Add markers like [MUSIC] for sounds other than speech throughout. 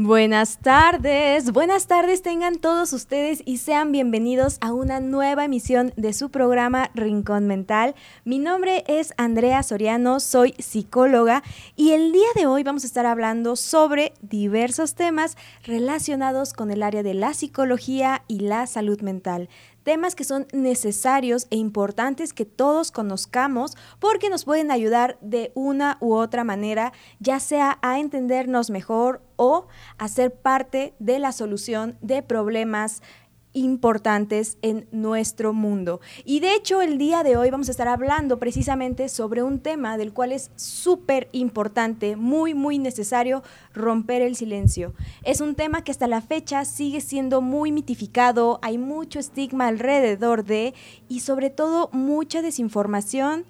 Buenas tardes, buenas tardes tengan todos ustedes y sean bienvenidos a una nueva emisión de su programa Rincón Mental. Mi nombre es Andrea Soriano, soy psicóloga y el día de hoy vamos a estar hablando sobre diversos temas relacionados con el área de la psicología y la salud mental temas que son necesarios e importantes que todos conozcamos porque nos pueden ayudar de una u otra manera, ya sea a entendernos mejor o a ser parte de la solución de problemas importantes en nuestro mundo. Y de hecho, el día de hoy vamos a estar hablando precisamente sobre un tema del cual es súper importante, muy, muy necesario romper el silencio. Es un tema que hasta la fecha sigue siendo muy mitificado, hay mucho estigma alrededor de y sobre todo mucha desinformación.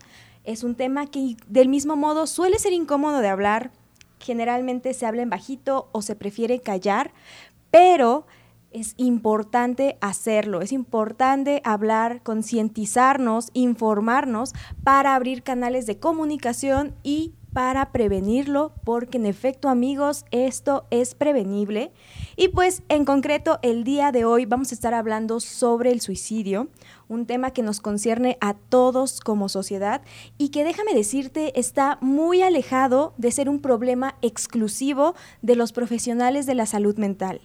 Es un tema que del mismo modo suele ser incómodo de hablar, generalmente se habla en bajito o se prefiere callar, pero es importante hacerlo, es importante hablar, concientizarnos, informarnos para abrir canales de comunicación y para prevenirlo, porque en efecto amigos, esto es prevenible. Y pues en concreto el día de hoy vamos a estar hablando sobre el suicidio, un tema que nos concierne a todos como sociedad y que déjame decirte está muy alejado de ser un problema exclusivo de los profesionales de la salud mental.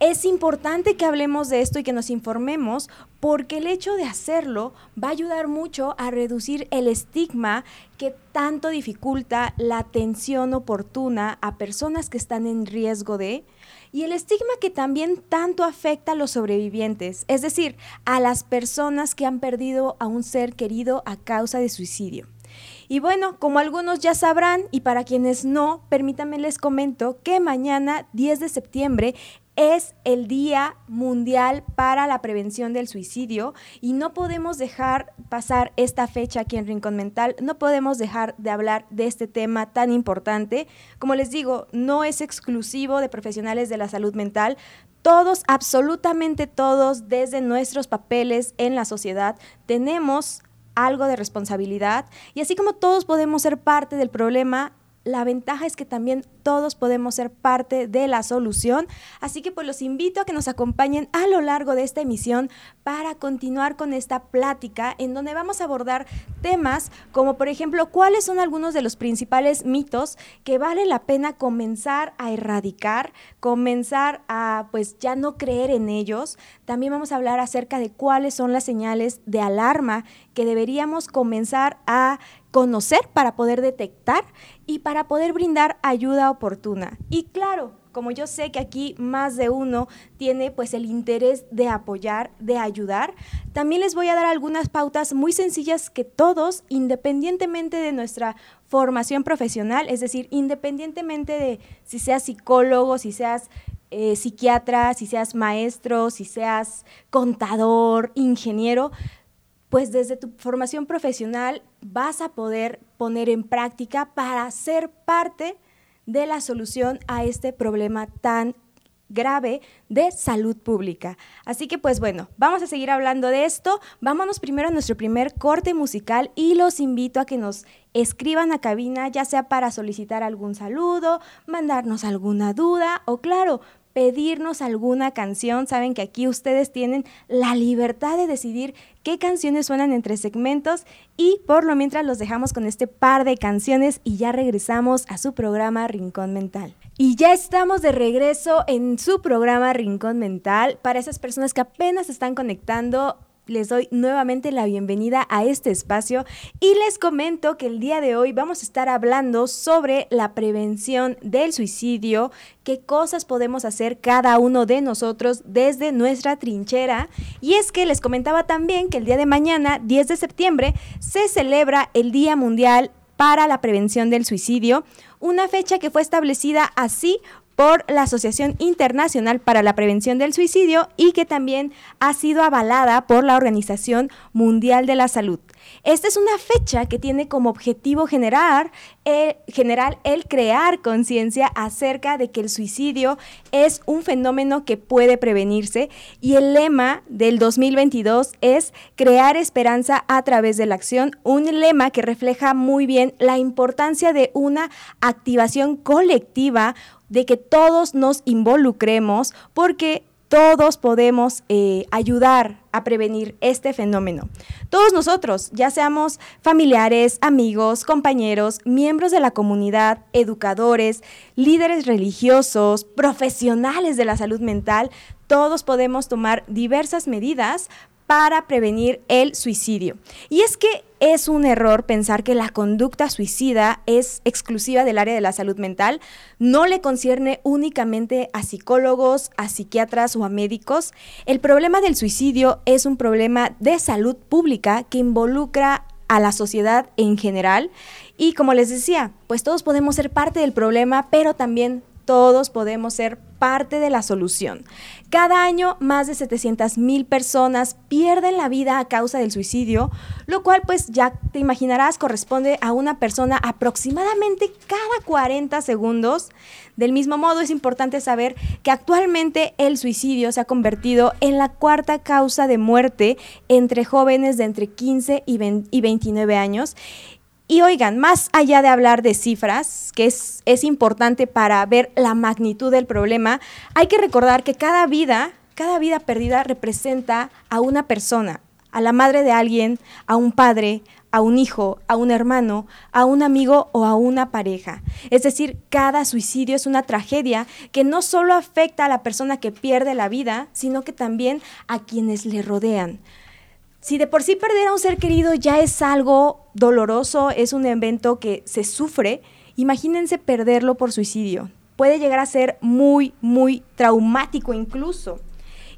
Es importante que hablemos de esto y que nos informemos porque el hecho de hacerlo va a ayudar mucho a reducir el estigma que tanto dificulta la atención oportuna a personas que están en riesgo de y el estigma que también tanto afecta a los sobrevivientes, es decir, a las personas que han perdido a un ser querido a causa de suicidio. Y bueno, como algunos ya sabrán y para quienes no, permítanme les comento que mañana 10 de septiembre es el Día Mundial para la Prevención del Suicidio y no podemos dejar pasar esta fecha aquí en Rincón Mental, no podemos dejar de hablar de este tema tan importante. Como les digo, no es exclusivo de profesionales de la salud mental, todos, absolutamente todos, desde nuestros papeles en la sociedad, tenemos algo de responsabilidad y así como todos podemos ser parte del problema, la ventaja es que también todos podemos ser parte de la solución. Así que pues los invito a que nos acompañen a lo largo de esta emisión para continuar con esta plática en donde vamos a abordar temas como por ejemplo cuáles son algunos de los principales mitos que vale la pena comenzar a erradicar, comenzar a pues ya no creer en ellos. También vamos a hablar acerca de cuáles son las señales de alarma que deberíamos comenzar a conocer para poder detectar y para poder brindar ayuda oportuna. Y claro, como yo sé que aquí más de uno tiene pues el interés de apoyar, de ayudar, también les voy a dar algunas pautas muy sencillas que todos, independientemente de nuestra formación profesional, es decir, independientemente de si seas psicólogo, si seas eh, psiquiatra, si seas maestro, si seas contador, ingeniero, pues desde tu formación profesional vas a poder poner en práctica para ser parte de la solución a este problema tan grave de salud pública. Así que pues bueno, vamos a seguir hablando de esto. Vámonos primero a nuestro primer corte musical y los invito a que nos escriban a cabina, ya sea para solicitar algún saludo, mandarnos alguna duda o claro, pedirnos alguna canción. Saben que aquí ustedes tienen la libertad de decidir qué canciones suenan entre segmentos y por lo mientras los dejamos con este par de canciones y ya regresamos a su programa Rincón Mental. Y ya estamos de regreso en su programa Rincón Mental. Para esas personas que apenas están conectando, les doy nuevamente la bienvenida a este espacio y les comento que el día de hoy vamos a estar hablando sobre la prevención del suicidio, qué cosas podemos hacer cada uno de nosotros desde nuestra trinchera. Y es que les comentaba también que el día de mañana, 10 de septiembre, se celebra el Día Mundial para la Prevención del Suicidio, una fecha que fue establecida así por la Asociación Internacional para la Prevención del Suicidio y que también ha sido avalada por la Organización Mundial de la Salud. Esta es una fecha que tiene como objetivo generar, eh, general el crear conciencia acerca de que el suicidio es un fenómeno que puede prevenirse y el lema del 2022 es crear esperanza a través de la acción, un lema que refleja muy bien la importancia de una activación colectiva, de que todos nos involucremos porque todos podemos eh, ayudar a prevenir este fenómeno. Todos nosotros, ya seamos familiares, amigos, compañeros, miembros de la comunidad, educadores, líderes religiosos, profesionales de la salud mental, todos podemos tomar diversas medidas para prevenir el suicidio. Y es que es un error pensar que la conducta suicida es exclusiva del área de la salud mental, no le concierne únicamente a psicólogos, a psiquiatras o a médicos. El problema del suicidio es un problema de salud pública que involucra a la sociedad en general y como les decía, pues todos podemos ser parte del problema, pero también todos podemos ser parte de la solución. Cada año más de 700 mil personas pierden la vida a causa del suicidio, lo cual pues ya te imaginarás corresponde a una persona aproximadamente cada 40 segundos. Del mismo modo es importante saber que actualmente el suicidio se ha convertido en la cuarta causa de muerte entre jóvenes de entre 15 y, 29 años y oigan, más allá de hablar de cifras, que es, es, importante para ver la magnitud del problema, hay que recordar que cada vida, cada vida perdida representa a una persona, a la madre de alguien, a un padre, a un hijo, a un hermano, a un amigo o a una pareja. Es decir, cada suicidio es una tragedia que no solo afecta a la persona que pierde la vida, sino que también a quienes le rodean. Si de por sí perder a un ser querido ya es algo doloroso, es un evento que se sufre, imagínense perderlo por suicidio. Puede llegar a ser muy, muy traumático incluso.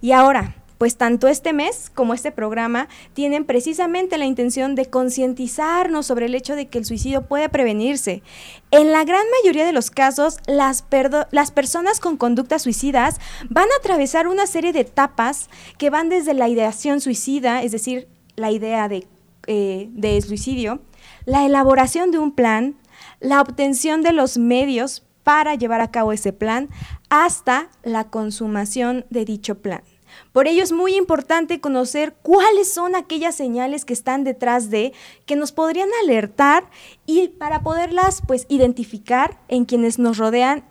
Y ahora, pues tanto este mes como este programa tienen precisamente la intención de concientizarnos sobre el hecho de que el suicidio puede prevenirse. En la gran mayoría de los casos, las, personas con conductas suicidas van a atravesar una serie de etapas que van desde la ideación suicida, es decir, la idea de, eh, de suicidio, la elaboración de un plan, la obtención de los medios para llevar a cabo ese plan, hasta la consumación de dicho plan. Por ello es muy importante conocer cuáles son aquellas señales que están detrás de, que nos podrían alertar y para poderlas pues identificar en quienes nos rodean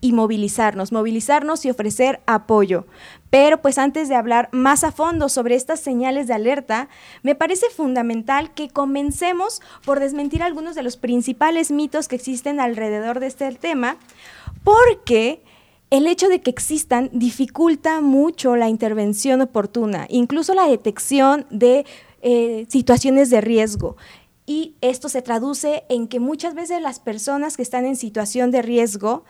y movilizarnos, movilizarnos y ofrecer apoyo. Pero pues antes de hablar más a fondo sobre estas señales de alerta, me parece fundamental que comencemos por desmentir algunos de los principales mitos que existen alrededor de este tema, porque el hecho de que existan dificulta mucho la intervención oportuna, incluso la detección de eh, situaciones de riesgo. Y esto se traduce en que muchas veces las personas que están en situación de riesgo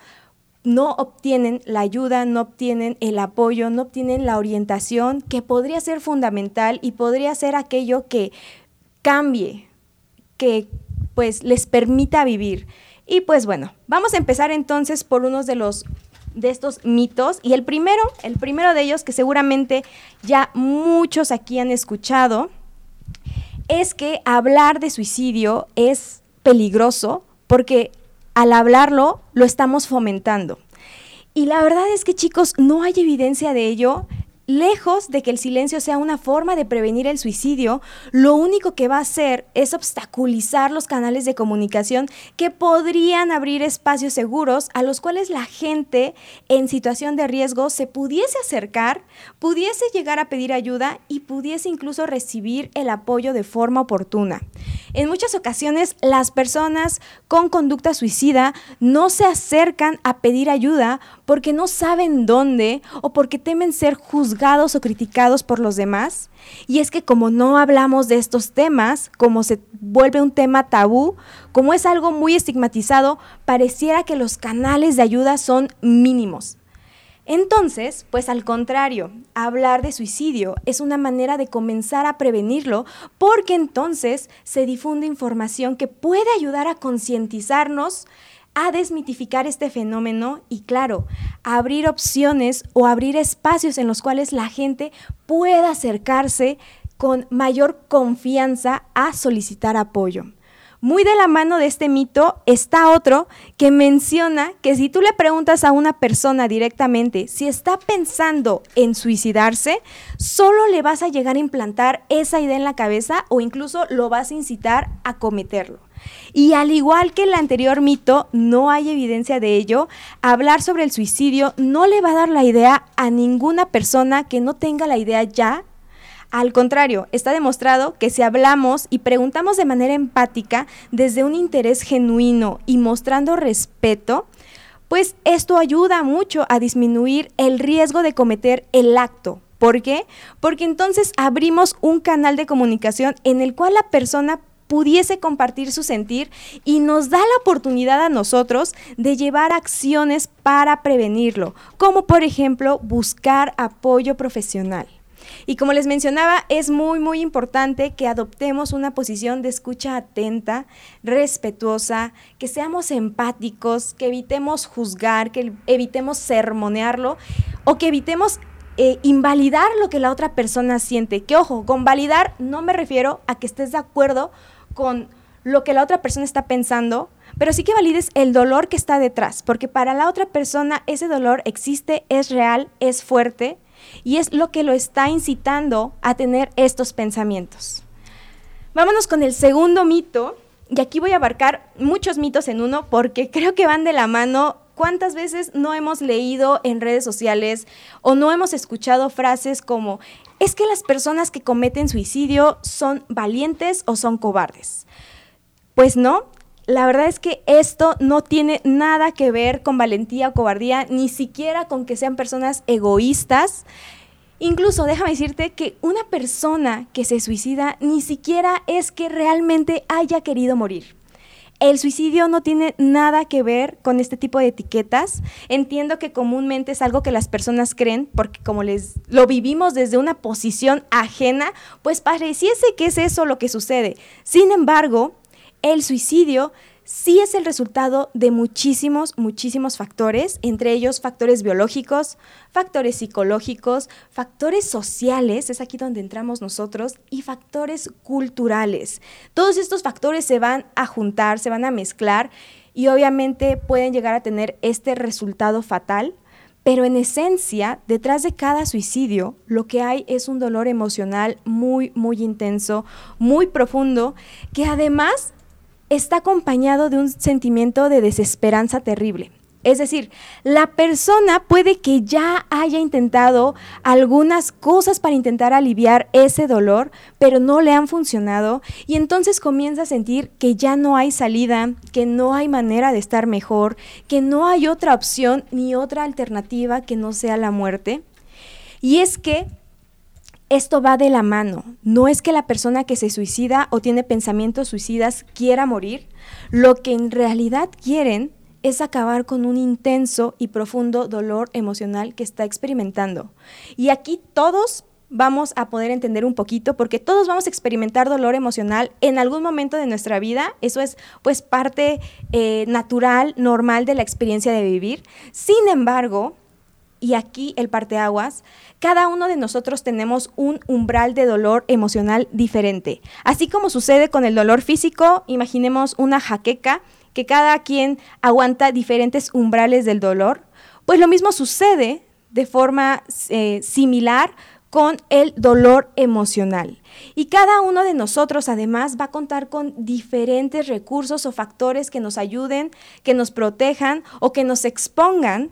no obtienen la ayuda, no obtienen el apoyo, no obtienen la orientación que podría ser fundamental y podría ser aquello que cambie, que pues les permita vivir. Y pues bueno, vamos a empezar entonces por uno de los de estos mitos. Y el primero, el primero de ellos que seguramente ya muchos aquí han escuchado, es que hablar de suicidio es peligroso porque al hablarlo lo estamos fomentando. Y la verdad es que chicos, no hay evidencia de ello Lejos de que el silencio sea una forma de prevenir el suicidio, lo único que va a hacer es obstaculizar los canales de comunicación que podrían abrir espacios seguros a los cuales la gente en situación de riesgo se pudiese acercar, pudiese llegar a pedir ayuda y pudiese incluso recibir el apoyo de forma oportuna. En muchas ocasiones las personas con conducta suicida no se acercan a pedir ayuda porque no saben dónde o porque temen ser o criticados por los demás. Y es que como no hablamos de estos temas, como se vuelve un tema tabú, como es algo muy estigmatizado, pareciera que los canales de ayuda son mínimos. Entonces, pues al contrario, hablar de suicidio es una manera de comenzar a prevenirlo porque entonces se difunde información que puede ayudar a concientizarnos a desmitificar este fenómeno y claro, abrir opciones o abrir espacios en los cuales la gente pueda acercarse con mayor confianza a solicitar apoyo. Muy de la mano de este mito está otro que menciona que si tú le preguntas a una persona directamente si está pensando en suicidarse, solo le vas a llegar a implantar esa idea en la cabeza o incluso lo vas a incitar a cometerlo. Y al igual que el anterior mito, no hay evidencia de ello, hablar sobre el suicidio no le va a dar la idea a ninguna persona que no tenga la idea ya. Al contrario, está demostrado que si hablamos y preguntamos de manera empática, desde un interés genuino y mostrando respeto, pues esto ayuda mucho a disminuir el riesgo de cometer el acto. ¿Por qué? Porque entonces abrimos un canal de comunicación en el cual la persona pudiese compartir su sentir y nos da la oportunidad a nosotros de llevar acciones para prevenirlo, como por ejemplo buscar apoyo profesional. Y como les mencionaba, es muy, muy importante que adoptemos una posición de escucha atenta, respetuosa, que seamos empáticos, que evitemos juzgar, que evitemos sermonearlo o que evitemos eh, invalidar lo que la otra persona siente. Que ojo, con validar no me refiero a que estés de acuerdo con lo que la otra persona está pensando, pero sí que valides el dolor que está detrás, porque para la otra persona ese dolor existe, es real, es fuerte y es lo que lo está incitando a tener estos pensamientos. Vámonos con el segundo mito, y aquí voy a abarcar muchos mitos en uno porque creo que van de la mano. ¿Cuántas veces no hemos leído en redes sociales o no hemos escuchado frases como es que las personas que cometen suicidio son valientes o son cobardes. Pues no, la verdad es que esto no tiene nada que ver con valentía o cobardía, ni siquiera con que sean personas egoístas. Incluso déjame decirte que una persona que se suicida ni siquiera es que realmente haya querido morir. El suicidio no tiene nada que ver con este tipo de etiquetas. Entiendo que comúnmente es algo que las personas creen porque como les lo vivimos desde una posición ajena, pues pareciese que es eso lo que sucede. Sin embargo, el suicidio sí es el resultado de muchísimos, muchísimos factores, entre ellos factores biológicos, factores psicológicos, factores sociales, es aquí donde entramos nosotros, y factores culturales. Todos estos factores se van a juntar, se van a mezclar y obviamente pueden llegar a tener este resultado fatal. Pero en esencia, detrás de cada suicidio, lo que hay es un dolor emocional muy, muy intenso, muy profundo, que además está acompañado de un sentimiento de desesperanza terrible. Es decir, la persona puede que ya haya intentado algunas cosas para intentar aliviar ese dolor, pero no le han funcionado y entonces comienza a sentir que ya no hay salida, que no hay manera de estar mejor, que no hay otra opción ni otra alternativa que no sea la muerte. Y es que esto va de la mano. No es que la persona que se suicida o tiene pensamientos suicidas quiera morir. Lo que en realidad quieren es acabar con un intenso y profundo dolor emocional que está experimentando. Y aquí todos vamos a poder entender un poquito porque todos vamos a experimentar dolor emocional en algún momento de nuestra vida. Eso es pues parte eh, natural, normal de la experiencia de vivir. Sin embargo, y aquí el parteaguas, cada uno de nosotros tenemos un umbral de dolor emocional diferente. Así como sucede con el dolor físico, imaginemos una jaqueca, que cada quien aguanta diferentes umbrales del dolor, pues lo mismo sucede de forma eh, similar con el dolor emocional. Y cada uno de nosotros además va a contar con diferentes recursos o factores que nos ayuden, que nos protejan o que nos expongan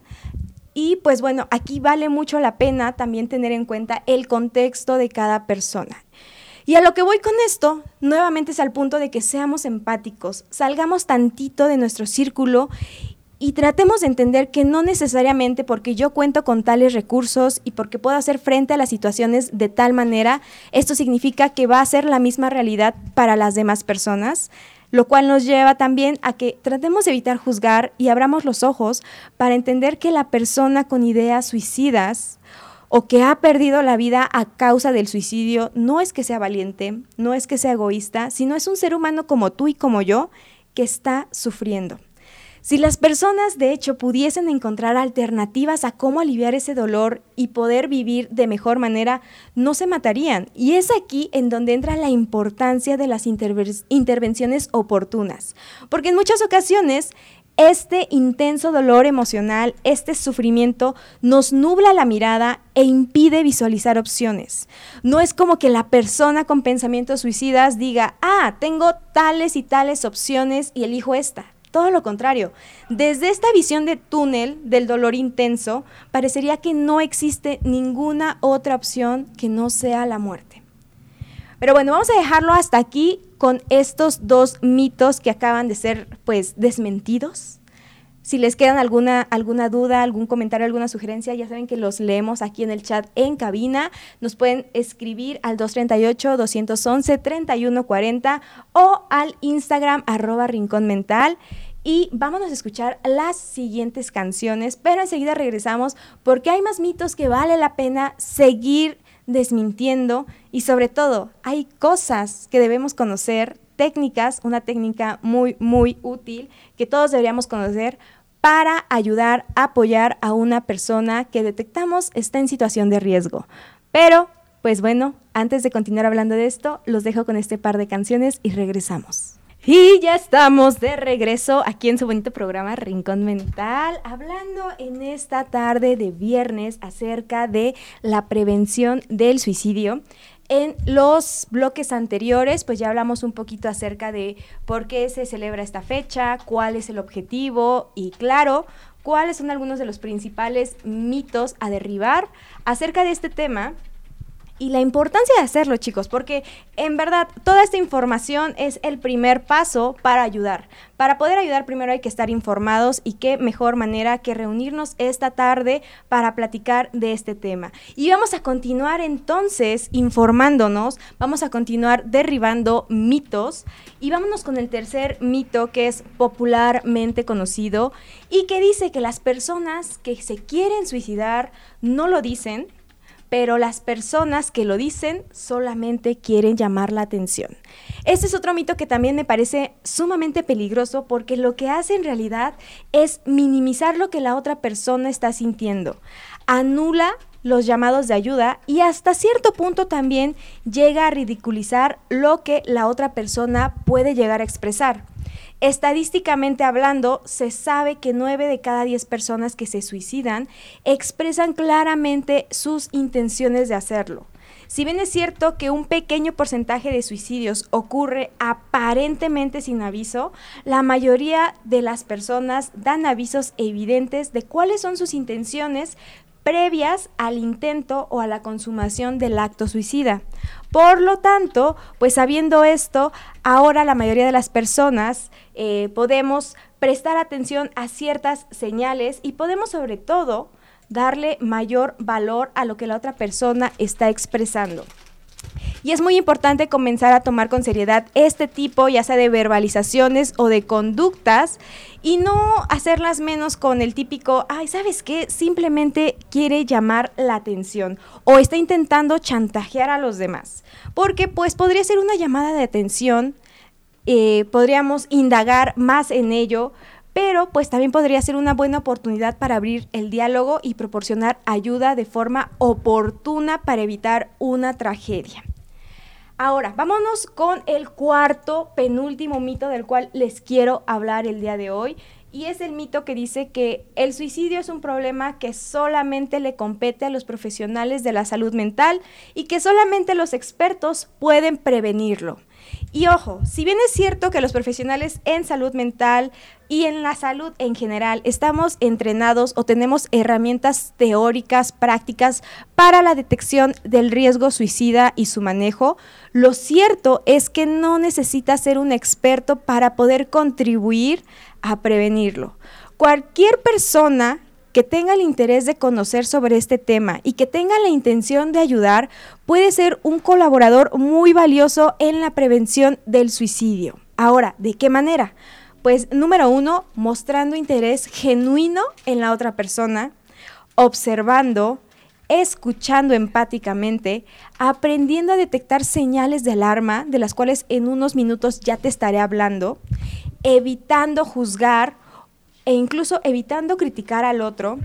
y pues bueno, aquí vale mucho la pena también tener en cuenta el contexto de cada persona. Y a lo que voy con esto, nuevamente es al punto de que seamos empáticos, salgamos tantito de nuestro círculo y tratemos de entender que no necesariamente porque yo cuento con tales recursos y porque puedo hacer frente a las situaciones de tal manera, esto significa que va a ser la misma realidad para las demás personas lo cual nos lleva también a que tratemos de evitar juzgar y abramos los ojos para entender que la persona con ideas suicidas o que ha perdido la vida a causa del suicidio no es que sea valiente, no es que sea egoísta, sino es un ser humano como tú y como yo que está sufriendo. Si las personas, de hecho, pudiesen encontrar alternativas a cómo aliviar ese dolor y poder vivir de mejor manera, no se matarían. Y es aquí en donde entra la importancia de las intervenciones oportunas. Porque en muchas ocasiones Este intenso dolor emocional, este sufrimiento nos nubla la mirada e impide visualizar opciones. No es como que la persona con pensamientos suicidas diga, ah, tengo tales y tales opciones y elijo esta. Todo lo contrario, desde esta visión de túnel del dolor intenso, parecería que no existe ninguna otra opción que no sea la muerte. Pero bueno, vamos a dejarlo hasta aquí con estos dos mitos que acaban de ser pues desmentidos. Si les quedan alguna, alguna duda, algún comentario, alguna sugerencia, ya saben que los leemos aquí en el chat en cabina. Nos pueden escribir al 238-211-3140 o al Instagram arroba rincón mental. Y vámonos a escuchar las siguientes canciones, pero enseguida regresamos porque hay más mitos que vale la pena seguir desmintiendo y sobre todo hay cosas que debemos conocer, técnicas, una técnica muy, muy útil que todos deberíamos conocer para ayudar apoyar a una persona que detectamos está en situación de riesgo. Pero, pues bueno, antes de continuar hablando de esto, los dejo con este par de canciones y regresamos. Y ya estamos de regreso aquí en su bonito programa Rincón Mental, hablando en esta tarde de viernes acerca de la prevención del suicidio. En los bloques anteriores, pues ya hablamos un poquito acerca de por qué se celebra esta fecha, cuál es el objetivo y claro, cuáles son algunos de los principales mitos a derribar acerca de este tema y la importancia de hacerlo, chicos, porque en verdad toda esta información es el primer paso para ayudar. Para poder ayudar primero hay que estar informados y qué mejor manera que reunirnos esta tarde para platicar de este tema. Y vamos a continuar entonces informándonos, vamos a continuar derribando mitos y vámonos con el tercer mito que es popularmente conocido y que dice que las personas que se quieren suicidar no lo dicen pero las personas que lo dicen solamente quieren llamar la atención. Este es otro mito que también me parece sumamente peligroso porque lo que hace en realidad es minimizar lo que la otra persona está sintiendo. Anula los llamados de ayuda y hasta cierto punto también llega a ridiculizar lo que la otra persona puede llegar a expresar. Estadísticamente hablando, se sabe que 9 de cada 10 personas que se suicidan expresan claramente sus intenciones de hacerlo. Si bien es cierto que un pequeño porcentaje de suicidios ocurre aparentemente sin aviso, la mayoría de las personas dan avisos evidentes de cuáles son sus intenciones previas al intento o a la consumación del acto suicida. Por lo tanto, pues sabiendo esto, ahora la mayoría de las personas eh, podemos prestar atención a ciertas señales y podemos sobre todo darle mayor valor a lo que la otra persona está expresando. Y es muy importante comenzar a tomar con seriedad este tipo, ya sea de verbalizaciones o de conductas, y no hacerlas menos con el típico, ay, ¿sabes qué? Simplemente quiere llamar la atención o está intentando chantajear a los demás. Porque pues podría ser una llamada de atención, eh, podríamos indagar más en ello, pero pues también podría ser una buena oportunidad para abrir el diálogo y proporcionar ayuda de forma oportuna para evitar una tragedia. Ahora, vámonos con el cuarto, penúltimo mito del cual les quiero hablar el día de hoy. Y es el mito que dice que el suicidio es un problema que solamente le compete a los profesionales de la salud mental y que solamente los expertos pueden prevenirlo. Y ojo, si bien es cierto que los profesionales en salud mental y en la salud en general estamos entrenados o tenemos herramientas teóricas, prácticas para la detección del riesgo suicida y su manejo, lo cierto es que no necesita ser un experto para poder contribuir a prevenirlo. Cualquier persona que tenga el interés de conocer sobre este tema y que tenga la intención de ayudar, puede ser un colaborador muy valioso en la prevención del suicidio. Ahora, ¿de qué manera? Pues número uno, mostrando interés genuino en la otra persona, observando, escuchando empáticamente, aprendiendo a detectar señales de alarma, de las cuales en unos minutos ya te estaré hablando, evitando juzgar e incluso evitando criticar al otro,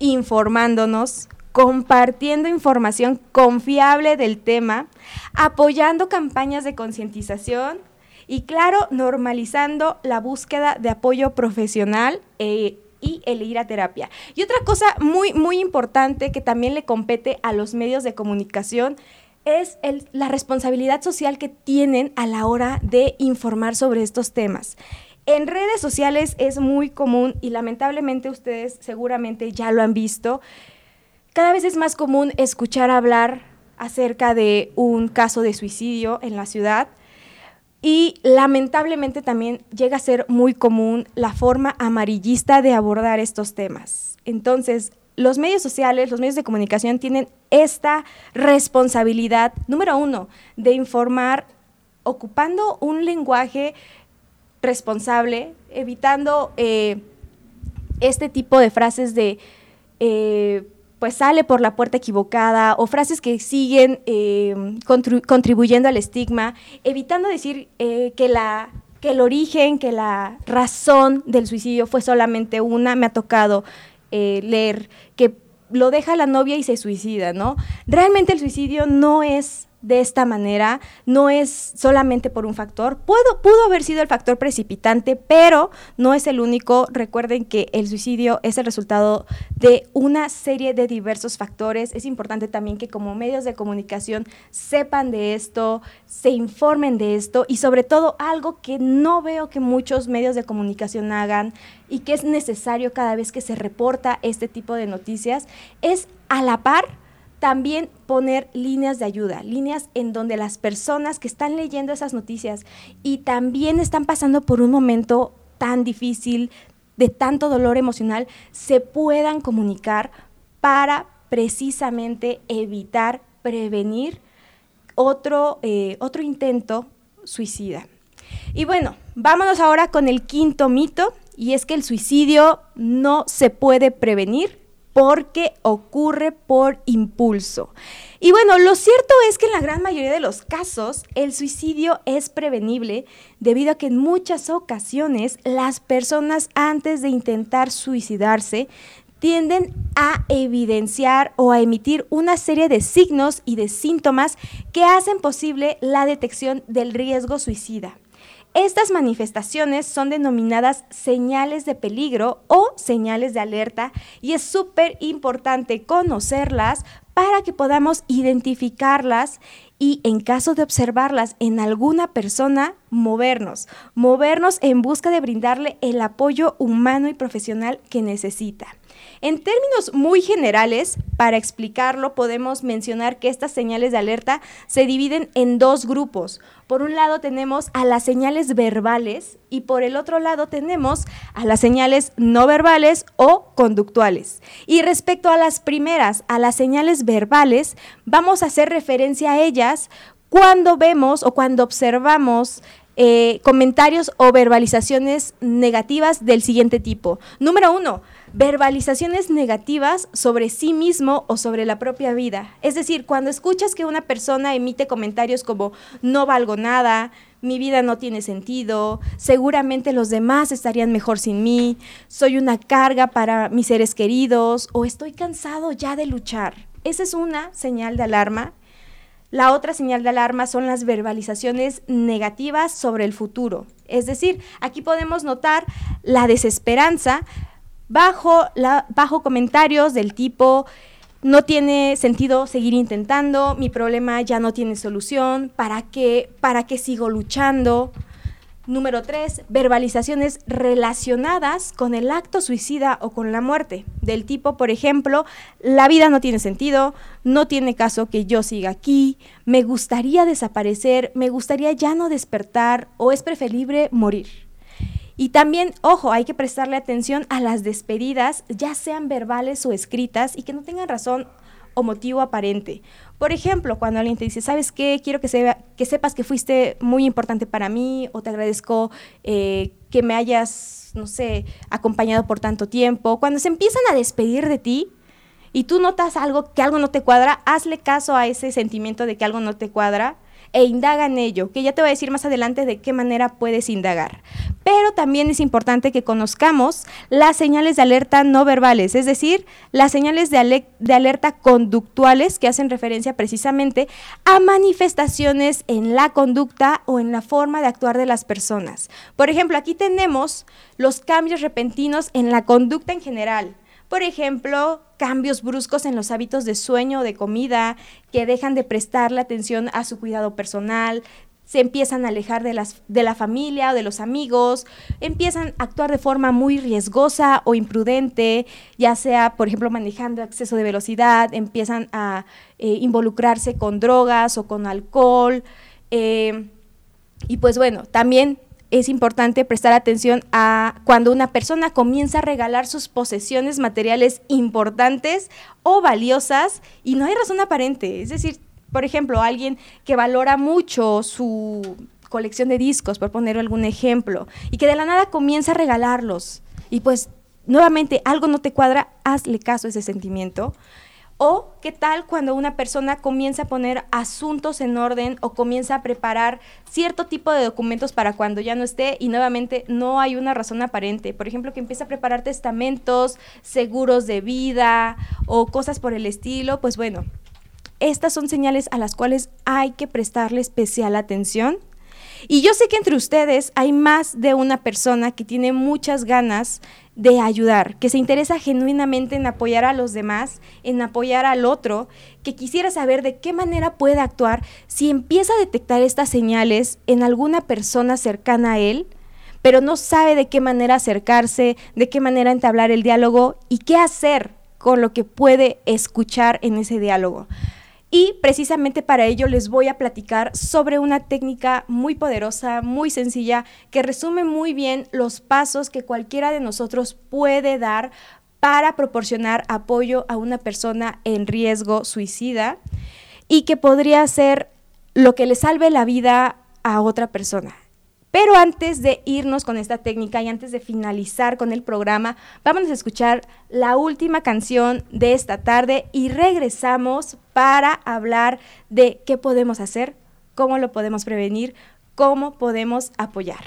informándonos, compartiendo información confiable del tema, apoyando campañas de concientización Y claro, normalizando la búsqueda de apoyo profesional. Eh, y el ir a terapia. Y otra cosa muy, muy importante que también le compete a los medios de comunicación es la responsabilidad social que tienen a la hora de informar sobre estos temas. En redes sociales es muy común y lamentablemente ustedes seguramente ya lo han visto. Cada vez es más común escuchar hablar acerca de un caso de suicidio en la ciudad y lamentablemente también llega a ser muy común la forma amarillista de abordar estos temas. Entonces, los medios sociales, los medios de comunicación tienen esta responsabilidad, número uno, de informar ocupando un lenguaje responsable, evitando eh, este tipo de frases de, eh, pues sale por la puerta equivocada, o frases que siguen eh, contribuyendo al estigma, evitando decir que la que el origen, que la razón del suicidio fue solamente una, me ha tocado eh, leer que lo deja la novia y se suicida, ¿no? Realmente el suicidio no es de esta manera, no es solamente por un factor, pudo, haber sido el factor precipitante, pero no es el único. Recuerden que el suicidio es el resultado de una serie de diversos factores. Es importante también que como medios de comunicación sepan de esto, se informen de esto y sobre todo algo que no veo que muchos medios de comunicación hagan y que es necesario cada vez que se reporta este tipo de noticias, es a la par también poner líneas de ayuda, líneas en donde las personas que están leyendo esas noticias y también están pasando por un momento tan difícil, de tanto dolor emocional, se puedan comunicar para precisamente evitar, prevenir otro, eh, otro intento suicida. Y bueno, vámonos ahora con el quinto mito, y es que el suicidio no se puede prevenir, porque ocurre por impulso. Y bueno, lo cierto es que en la gran mayoría de los casos el suicidio es prevenible debido a que en muchas ocasiones las personas antes de intentar suicidarse tienden a evidenciar o a emitir una serie de signos y de síntomas que hacen posible la detección del riesgo suicida. Estas manifestaciones son denominadas señales de peligro o señales de alerta y es súper importante conocerlas para que podamos identificarlas y en caso de observarlas en alguna persona, movernos, movernos en busca de brindarle el apoyo humano y profesional que necesita. En términos muy generales, para explicarlo, podemos mencionar que estas señales de alerta se dividen en dos grupos. Por un lado tenemos a las señales verbales y por el otro lado tenemos a las señales no verbales o conductuales. Y respecto a las primeras, a las señales verbales, vamos a hacer referencia a ellas cuando vemos o cuando observamos eh, comentarios o verbalizaciones negativas del siguiente tipo. Número uno, verbalizaciones negativas sobre sí mismo o sobre la propia vida. Es decir, cuando escuchas que una persona emite comentarios como no valgo nada, mi vida no tiene sentido, seguramente los demás estarían mejor sin mí, soy una carga para mis seres queridos o estoy cansado ya de luchar. Esa es una señal de alarma. La otra señal de alarma son las verbalizaciones negativas sobre el futuro. Es decir, aquí podemos notar la desesperanza bajo, bajo comentarios del tipo, no tiene sentido seguir intentando, mi problema ya no tiene solución, ¿para qué, para qué sigo luchando? Número tres, verbalizaciones relacionadas con el acto suicida o con la muerte. Del tipo, por ejemplo, la vida no tiene sentido, no tiene caso que yo siga aquí, me gustaría desaparecer, me gustaría ya no despertar o es preferible morir. Y también, ojo, hay que prestarle atención a las despedidas, ya sean verbales o escritas, y que no tengan razón o motivo aparente. Por ejemplo, cuando alguien te dice, ¿sabes qué? Quiero que, que sepas que fuiste muy importante para mí o te agradezco eh, que me hayas, no sé, acompañado por tanto tiempo. Cuando se empiezan a despedir de ti y tú notas algo, que algo no te cuadra, hazle caso a ese sentimiento de que algo no te cuadra e indaga en ello, que ya te voy a decir más adelante de qué manera puedes indagar. Pero también es importante que conozcamos las señales de alerta no verbales, es decir, las señales de, de alerta conductuales que hacen referencia precisamente a manifestaciones en la conducta o en la forma de actuar de las personas. Por ejemplo, aquí tenemos los cambios repentinos en la conducta en general. Por ejemplo, cambios bruscos en los hábitos de sueño o de comida, que dejan de prestarle atención a su cuidado personal, se empiezan a alejar de, las, de la familia o de los amigos, empiezan a actuar de forma muy riesgosa o imprudente, ya sea, por ejemplo, manejando exceso de velocidad, empiezan a eh, involucrarse con drogas o con alcohol. Eh, y pues bueno, también es importante prestar atención a cuando una persona comienza a regalar sus posesiones materiales importantes o valiosas y no hay razón aparente. Es decir, por ejemplo, alguien que valora mucho su colección de discos, por poner algún ejemplo, y que de la nada comienza a regalarlos. Y pues, nuevamente, algo no te cuadra, hazle caso a ese sentimiento. O qué tal cuando una persona comienza a poner asuntos en orden o comienza a preparar cierto tipo de documentos para cuando ya no esté y nuevamente no hay una razón aparente. Por ejemplo, que empieza a preparar testamentos, seguros de vida o cosas por el estilo. Pues bueno, estas son señales a las cuales hay que prestarle especial atención. Y yo sé que entre ustedes hay más de una persona que tiene muchas ganas de ayudar, que se interesa genuinamente en apoyar a los demás, en apoyar al otro, que quisiera saber de qué manera puede actuar si empieza a detectar estas señales en alguna persona cercana a él, pero no sabe de qué manera acercarse, de qué manera entablar el diálogo y qué hacer con lo que puede escuchar en ese diálogo. Y precisamente para ello les voy a platicar sobre una técnica muy poderosa, muy sencilla, que resume muy bien los pasos que cualquiera de nosotros puede dar para proporcionar apoyo a una persona en riesgo suicida y que podría ser lo que le salve la vida a otra persona. Pero antes de irnos con esta técnica y antes de finalizar con el programa, vamos a escuchar la última canción de esta tarde y regresamos para hablar de qué podemos hacer, cómo lo podemos prevenir, cómo podemos apoyar.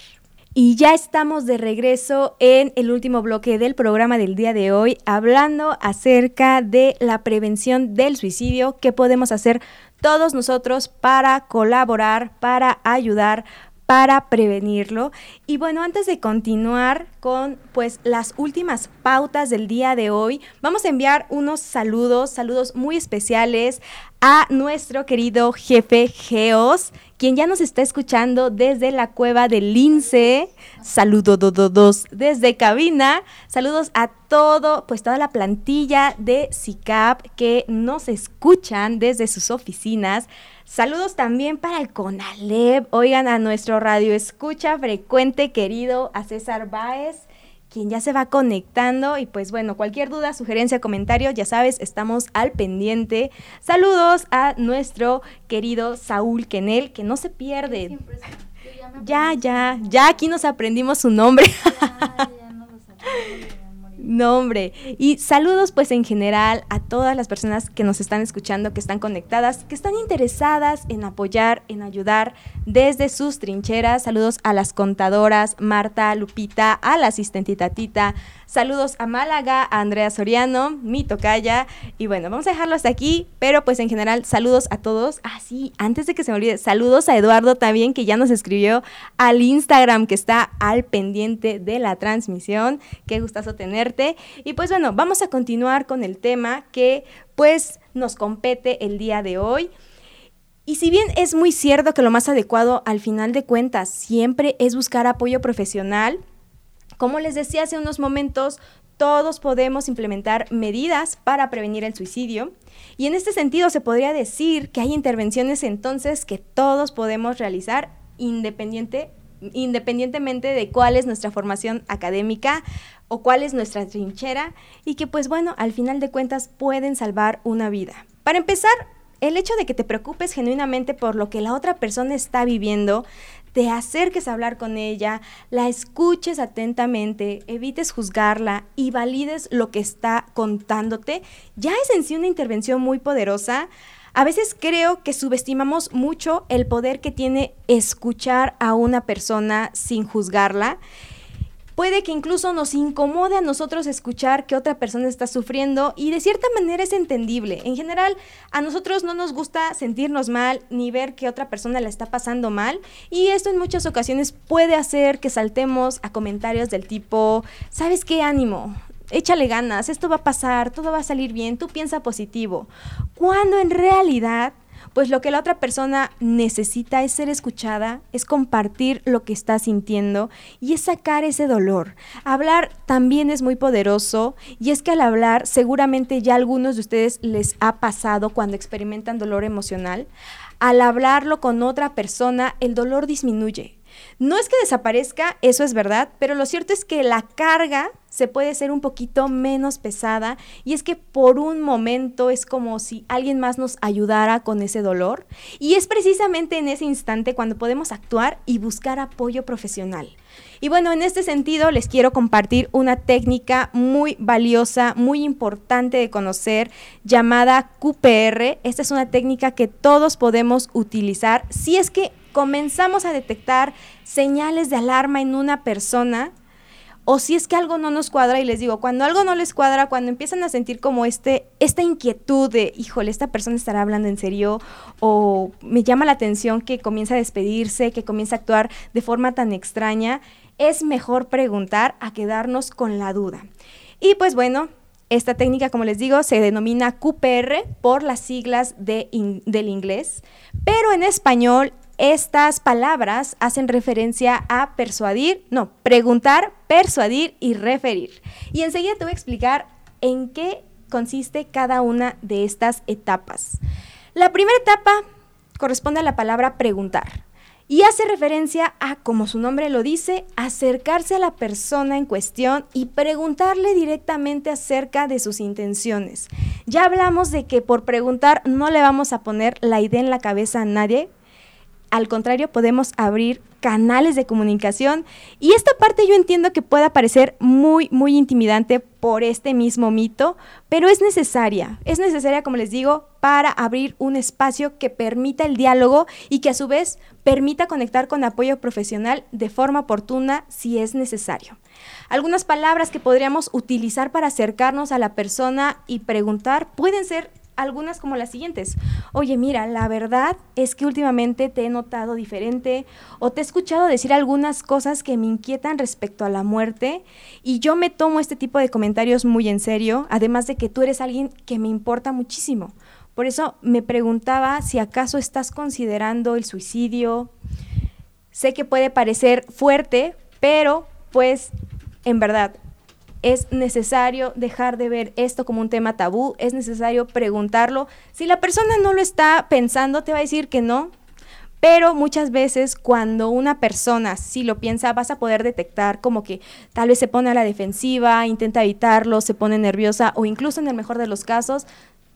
Y ya estamos de regreso en el último bloque del programa del día de hoy, hablando acerca de la prevención del suicidio, qué podemos hacer todos nosotros para colaborar, para ayudar, para prevenirlo. Y bueno, antes de continuar con pues las últimas pautas del día de hoy, vamos a enviar unos saludos, saludos muy especiales a nuestro querido jefe Geos, quien ya nos está escuchando desde la cueva del Lince. Saludos dos desde cabina. Saludos a todo, pues toda la plantilla de SICAP que nos escuchan desde sus oficinas. Saludos también para el CONALEP. Oigan a nuestro radio escucha frecuente querido, a César Báez, quien ya se va conectando. Y pues bueno, cualquier duda, sugerencia, comentario, ya sabes, estamos al pendiente. Saludos a nuestro querido Saúl Kenel, que no se pierde. Ya, ya, ya aquí nos aprendimos su nombre. [LAUGHS] No, hombre. Y saludos pues en general a todas las personas que nos están escuchando, que están conectadas, que están interesadas en apoyar, en ayudar desde sus trincheras. Saludos a las contadoras, Marta, Lupita, a la asistentita Tita, Saludos a Málaga, a Andrea Soriano, mi tocaya. Y bueno, vamos a dejarlo hasta aquí, pero pues en general, saludos a todos. Ah, sí, antes de que se me olvide, saludos a Eduardo también, que ya nos escribió al Instagram, que está al pendiente de la transmisión. Qué gustazo tenerte. Y pues bueno, vamos a continuar con el tema que pues nos compete el día de hoy. Y si bien es muy cierto que lo más adecuado al final de cuentas siempre es buscar apoyo profesional, como les decía hace unos momentos, todos podemos implementar medidas para prevenir el suicidio. Y en este sentido se podría decir que hay intervenciones entonces que todos podemos realizar independiente, independientemente de cuál es nuestra formación académica o cuál es nuestra trinchera y que pues bueno, al final de cuentas pueden salvar una vida. Para empezar, el hecho de que te preocupes genuinamente por lo que la otra persona está viviendo te acerques a hablar con ella, la escuches atentamente, evites juzgarla y valides lo que está contándote, ya es en sí una intervención muy poderosa. A veces creo que subestimamos mucho el poder que tiene escuchar a una persona sin juzgarla puede que incluso nos incomode a nosotros escuchar que otra persona está sufriendo y de cierta manera es entendible. En general, a nosotros no nos gusta sentirnos mal ni ver que otra persona la está pasando mal y esto en muchas ocasiones puede hacer que saltemos a comentarios del tipo, ¿sabes qué ánimo? Échale ganas, esto va a pasar, todo va a salir bien, tú piensa positivo. Cuando en realidad pues lo que la otra persona necesita es ser escuchada, es compartir lo que está sintiendo y es sacar ese dolor. Hablar también es muy poderoso y es que al hablar seguramente ya a algunos de ustedes les ha pasado cuando experimentan dolor emocional. Al hablarlo con otra persona, el dolor disminuye. No es que desaparezca, eso es verdad, pero lo cierto es que la carga se puede ser un poquito menos pesada y es que por un momento es como si alguien más nos ayudara con ese dolor y es precisamente en ese instante cuando podemos actuar y buscar apoyo profesional. Y bueno, en este sentido les quiero compartir una técnica muy valiosa, muy importante de conocer, llamada QPR. Esta es una técnica que todos podemos utilizar si es que comenzamos a detectar señales de alarma en una persona o si es que algo no nos cuadra y les digo, cuando algo no les cuadra, cuando empiezan a sentir como este, esta inquietud de, híjole, esta persona estará hablando en serio, o me llama la atención que comienza a despedirse, que comienza a actuar de forma tan extraña, es mejor preguntar a quedarnos con la duda. Y pues bueno, esta técnica, como les digo, se denomina QPR por las siglas de del inglés, pero en español estas palabras hacen referencia a persuadir, no, preguntar, persuadir y referir. Y enseguida te voy a explicar en qué consiste cada una de estas etapas. La primera etapa corresponde a la palabra preguntar y hace referencia a, como su nombre lo dice, acercarse a la persona en cuestión y preguntarle directamente acerca de sus intenciones. Ya hablamos de que por preguntar no le vamos a poner la idea en la cabeza a nadie, al contrario, podemos abrir canales de comunicación y esta parte yo entiendo que pueda parecer muy, muy intimidante por este mismo mito, pero es necesaria. Es necesaria, como les digo, para abrir un espacio que permita el diálogo y que a su vez permita conectar con apoyo profesional de forma oportuna si es necesario. Algunas palabras que podríamos utilizar para acercarnos a la persona y preguntar pueden ser algunas como las siguientes. Oye, mira, la verdad es que últimamente te he notado diferente o te he escuchado decir algunas cosas que me inquietan respecto a la muerte y yo me tomo este tipo de comentarios muy en serio, además de que tú eres alguien que me importa muchísimo. Por eso me preguntaba si acaso estás considerando el suicidio. Sé que puede parecer fuerte, pero pues en verdad es necesario dejar de ver esto como un tema tabú, es necesario preguntarlo. Si la persona no lo está pensando, te va a decir que no, pero muchas veces cuando una persona sí lo piensa, vas a poder detectar como que tal vez se pone a la defensiva, intenta evitarlo, se pone nerviosa o incluso en el mejor de los casos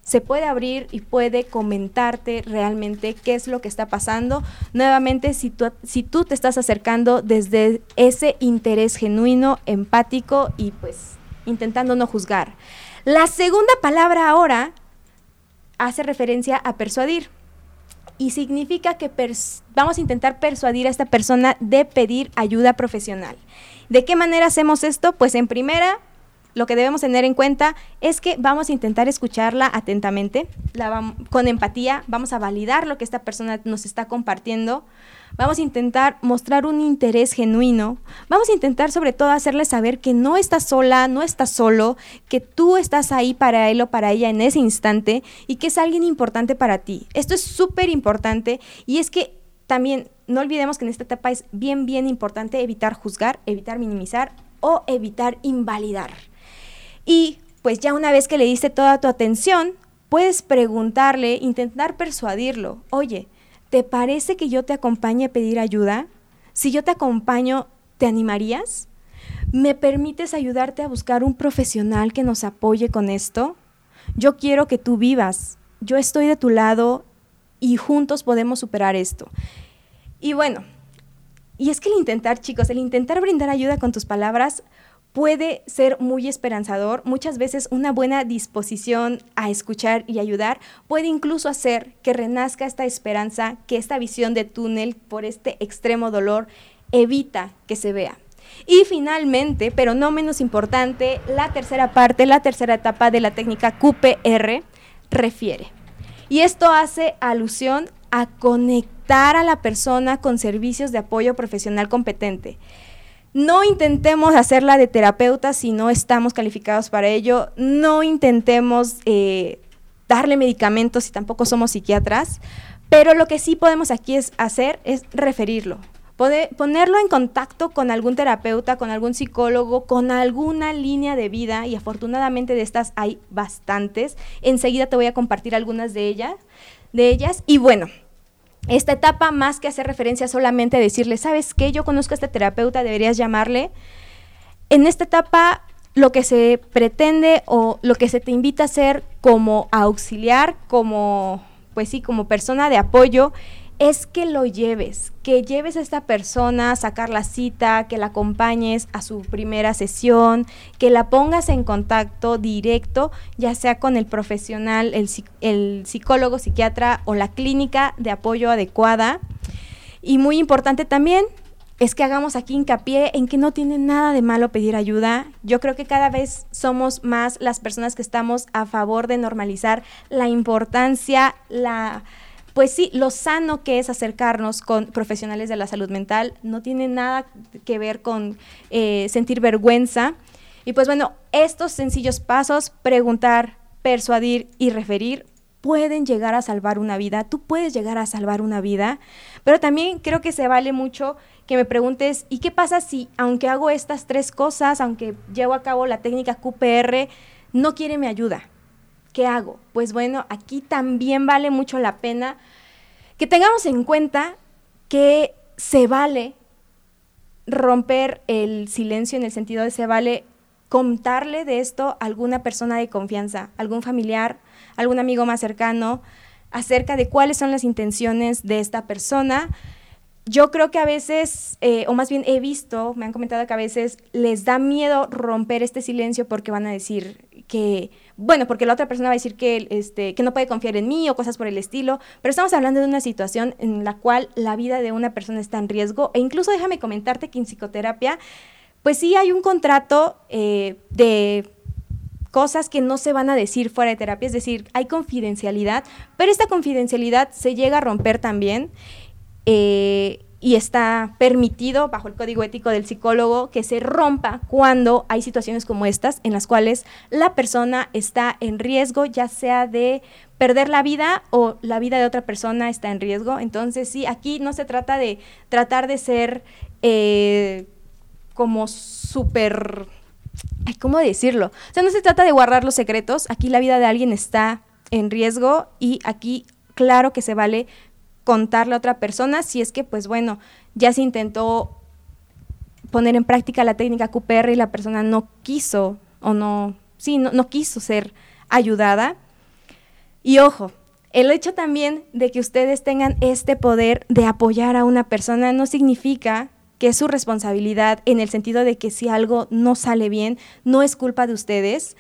se puede abrir y puede comentarte realmente qué es lo que está pasando. Nuevamente, si tú, si tú te estás acercando desde ese interés genuino, empático y pues intentando no juzgar. La segunda palabra ahora hace referencia a persuadir y significa que vamos a intentar persuadir a esta persona de pedir ayuda profesional. ¿De qué manera hacemos esto? Pues en primera, lo que debemos tener en cuenta es que vamos a intentar escucharla atentamente, con empatía, vamos a validar lo que esta persona nos está compartiendo, vamos a intentar mostrar un interés genuino, vamos a intentar sobre todo hacerle saber que no estás sola, no estás solo, que tú estás ahí para él o para ella en ese instante y que es alguien importante para ti. Esto es súper importante y es que también no olvidemos que en esta etapa es bien, bien importante evitar juzgar, evitar minimizar o evitar invalidar. Y pues ya una vez que le diste toda tu atención, puedes preguntarle, intentar persuadirlo, oye, ¿te parece que yo te acompañe a pedir ayuda? Si yo te acompaño, ¿te animarías? ¿Me permites ayudarte a buscar un profesional que nos apoye con esto? Yo quiero que tú vivas, yo estoy de tu lado y juntos podemos superar esto. Y bueno, y es que el intentar, chicos, el intentar brindar ayuda con tus palabras puede ser muy esperanzador. Muchas veces una buena disposición a escuchar y ayudar puede incluso hacer que renazca esta esperanza, que esta visión de túnel por este extremo dolor evita que se vea. Y finalmente, pero no menos importante, la tercera parte, la tercera etapa de la técnica QPR refiere. Y esto hace alusión a conectar a la persona con servicios de apoyo profesional competente. No intentemos hacerla de terapeuta si no estamos calificados para ello. No intentemos eh, darle medicamentos si tampoco somos psiquiatras. Pero lo que sí podemos aquí es hacer es referirlo. ponerlo en contacto con algún terapeuta, con algún psicólogo, con alguna línea de vida, y afortunadamente de estas hay bastantes. Enseguida te voy a compartir algunas de ellas. De ellas. Y bueno, esta etapa, más que hacer referencia solamente a decirle, ¿sabes qué? Yo conozco a este terapeuta, deberías llamarle. En esta etapa, lo que se pretende o lo que se te invita a hacer como auxiliar, como, pues sí, como persona de apoyo, es que lo lleves, que lleves a esta persona a sacar la cita, que la acompañes a su primera sesión, que la pongas en contacto directo, ya sea con el profesional, el, el psicólogo, psiquiatra o la clínica de apoyo adecuada. Y muy importante también, es que hagamos aquí hincapié en que no tiene nada de malo pedir ayuda. Yo creo que cada vez somos más las personas que estamos a favor de normalizar la importancia, la, pues sí, lo sano que es acercarnos con profesionales de la salud mental no tiene nada que ver con eh, sentir vergüenza. Y pues bueno, estos sencillos pasos, preguntar, persuadir y referir, pueden llegar a salvar una vida. Tú puedes llegar a salvar una vida, pero también creo que se vale mucho que me preguntes, ¿y qué pasa si, aunque hago estas tres cosas, aunque llevo a cabo la técnica QPR, no quiere mi ayuda? ¿Qué hago? Pues bueno, aquí también vale mucho la pena que tengamos en cuenta que se vale romper el silencio en el sentido de se vale contarle de esto a alguna persona de confianza, algún familiar, algún amigo más cercano, acerca de cuáles son las intenciones de esta persona. Yo creo que a veces, eh, o más bien he visto, me han comentado que a veces les da miedo romper este silencio porque van a decir que bueno, porque la otra persona va a decir que, este, que no puede confiar en mí o cosas por el estilo, pero estamos hablando de una situación en la cual la vida de una persona está en riesgo e incluso déjame comentarte que en psicoterapia, pues sí hay un contrato eh, de cosas que no se van a decir fuera de terapia, es decir, hay confidencialidad, pero esta confidencialidad se llega a romper también. Eh, y está permitido bajo el código ético del psicólogo que se rompa cuando hay situaciones como estas en las cuales la persona está en riesgo, ya sea de perder la vida o la vida de otra persona está en riesgo. Entonces, sí, aquí no se trata de tratar de ser eh, como súper... ¿Cómo decirlo? O sea, no se trata de guardar los secretos, aquí la vida de alguien está en riesgo y aquí claro que se vale contarle a otra persona si es que, pues bueno, ya se intentó poner en práctica la técnica QPR y la persona no quiso o no, sí, no, no quiso ser ayudada. Y ojo, el hecho también de que ustedes tengan este poder de apoyar a una persona no significa que es su responsabilidad en el sentido de que si algo no sale bien, no es culpa de ustedes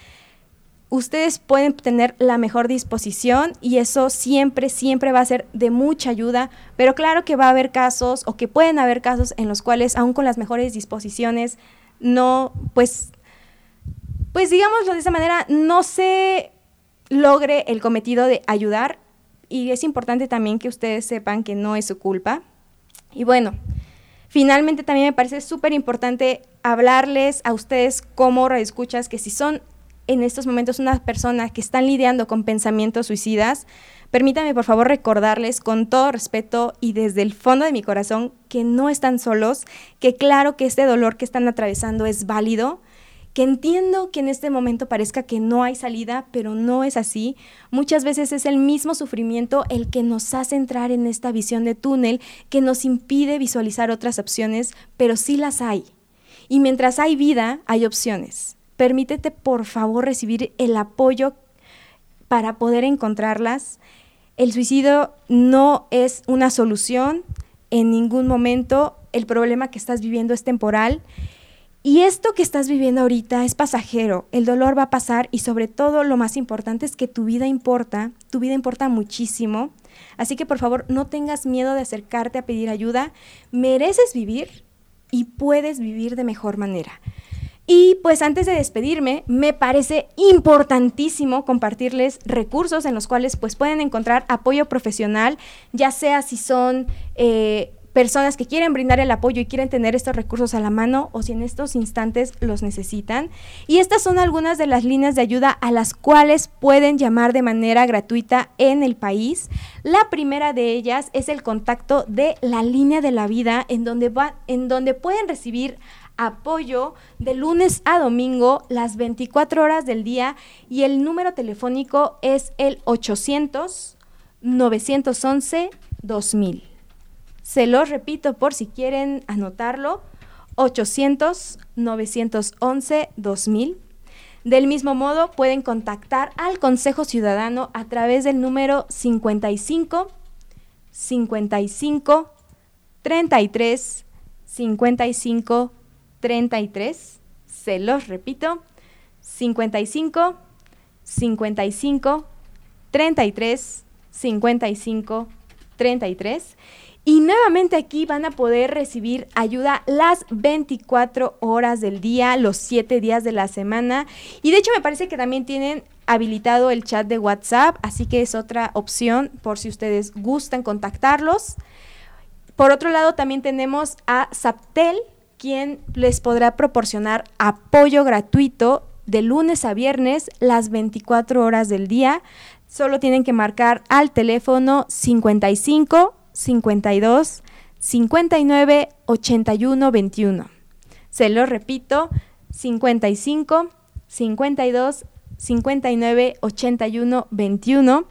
ustedes pueden tener la mejor disposición y eso siempre, siempre va a ser de mucha ayuda, pero claro que va a haber casos o que pueden haber casos en los cuales aún con las mejores disposiciones no, pues, pues digámoslo de esa manera, no se logre el cometido de ayudar y es importante también que ustedes sepan que no es su culpa. Y bueno, finalmente también me parece súper importante hablarles a ustedes como radioescuchas que si son en estos momentos unas personas que están lidiando con pensamientos suicidas, permítanme por favor recordarles con todo respeto y desde el fondo de mi corazón que no están solos, que claro que este dolor que están atravesando es válido, que entiendo que en este momento parezca que no hay salida, pero no es así. Muchas veces es el mismo sufrimiento el que nos hace entrar en esta visión de túnel, que nos impide visualizar otras opciones, pero sí las hay. Y mientras hay vida, hay opciones permítete por favor recibir el apoyo para poder encontrarlas. El suicidio no es una solución en ningún momento, el problema que estás viviendo es temporal Y esto que estás viviendo ahorita es pasajero, el dolor va a pasar y sobre todo lo más importante es que tu vida importa, tu vida importa muchísimo. Así que por favor no tengas miedo de acercarte a pedir ayuda, mereces vivir y puedes vivir de mejor manera. Y pues antes de despedirme, me parece importantísimo compartirles recursos en los cuales pues pueden encontrar apoyo profesional, ya sea si son eh, personas que quieren brindar el apoyo y quieren tener estos recursos a la mano o si en estos instantes los necesitan. Y estas son algunas de las líneas de ayuda a las cuales pueden llamar de manera gratuita en el país. La primera de ellas es el contacto de la línea de la vida en donde, en donde pueden recibir apoyo de lunes a domingo las 24 horas del día y el número telefónico es el 800 911 2000. Se los repito por si quieren anotarlo, 800-911-2000. Del mismo modo, pueden contactar al Consejo Ciudadano a través del número 55 55 33 55 33. Se los repito, 55 55 33 55 33. Y nuevamente aquí van a poder recibir ayuda las 24 horas del día, los 7 días de la semana. Y de hecho me parece que también tienen habilitado el chat de WhatsApp, así que es otra opción por si ustedes gustan contactarlos. Por otro lado, también tenemos a Saptel, quien les podrá proporcionar apoyo gratuito de lunes a viernes las 24 horas del día. Solo tienen que marcar al teléfono 55 52 59 81 21. Se lo repito, 55 52 59 81 21.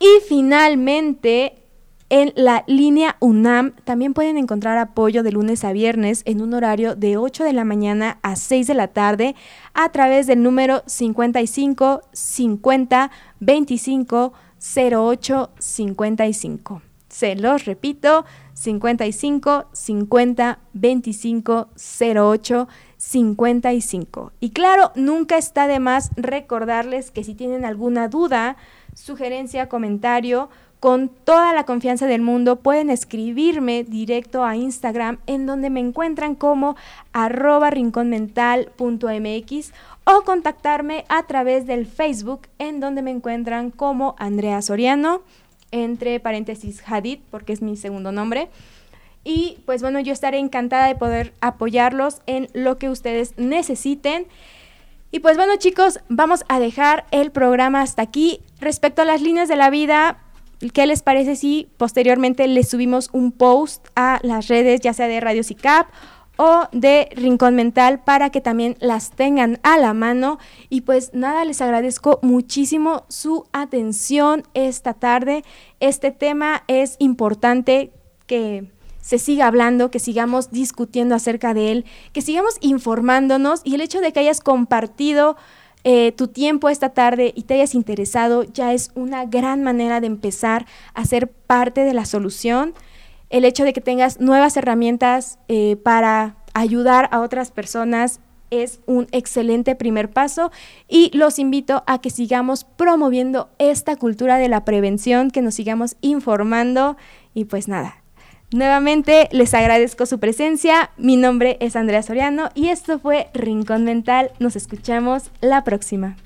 Y finalmente, en la línea UNAM también pueden encontrar apoyo de lunes a viernes en un horario de 8 de la mañana a 6 de la tarde a través del número 55 50 25 08 55. Se los repito, 55 50 25 08 55. Y claro, nunca está de más recordarles que si tienen alguna duda, sugerencia, comentario, con toda la confianza del mundo pueden escribirme directo a Instagram en donde me encuentran como arroba rinconmental.mx o contactarme a través del Facebook en donde me encuentran como Andrea Soriano entre paréntesis Hadid, porque es mi segundo nombre. Y pues bueno, yo estaré encantada de poder apoyarlos en lo que ustedes necesiten. Y pues bueno chicos, vamos a dejar el programa hasta aquí. Respecto a las líneas de la vida, ¿qué les parece si posteriormente les subimos un post a las redes, ya sea de Radio CICAP o de Rincón Mental para que también las tengan a la mano. Y pues nada, les agradezco muchísimo su atención esta tarde. Este tema es importante que se siga hablando, que sigamos discutiendo acerca de él, que sigamos informándonos y el hecho de que hayas compartido eh, tu tiempo esta tarde y te hayas interesado ya es una gran manera de empezar a ser parte de la solución el hecho de que tengas nuevas herramientas eh, para ayudar a otras personas es un excelente primer paso y los invito a que sigamos promoviendo esta cultura de la prevención, que nos sigamos informando y pues nada. Nuevamente les agradezco su presencia. Mi nombre es Andrea Soriano y esto fue Rincón Mental. Nos escuchamos la próxima.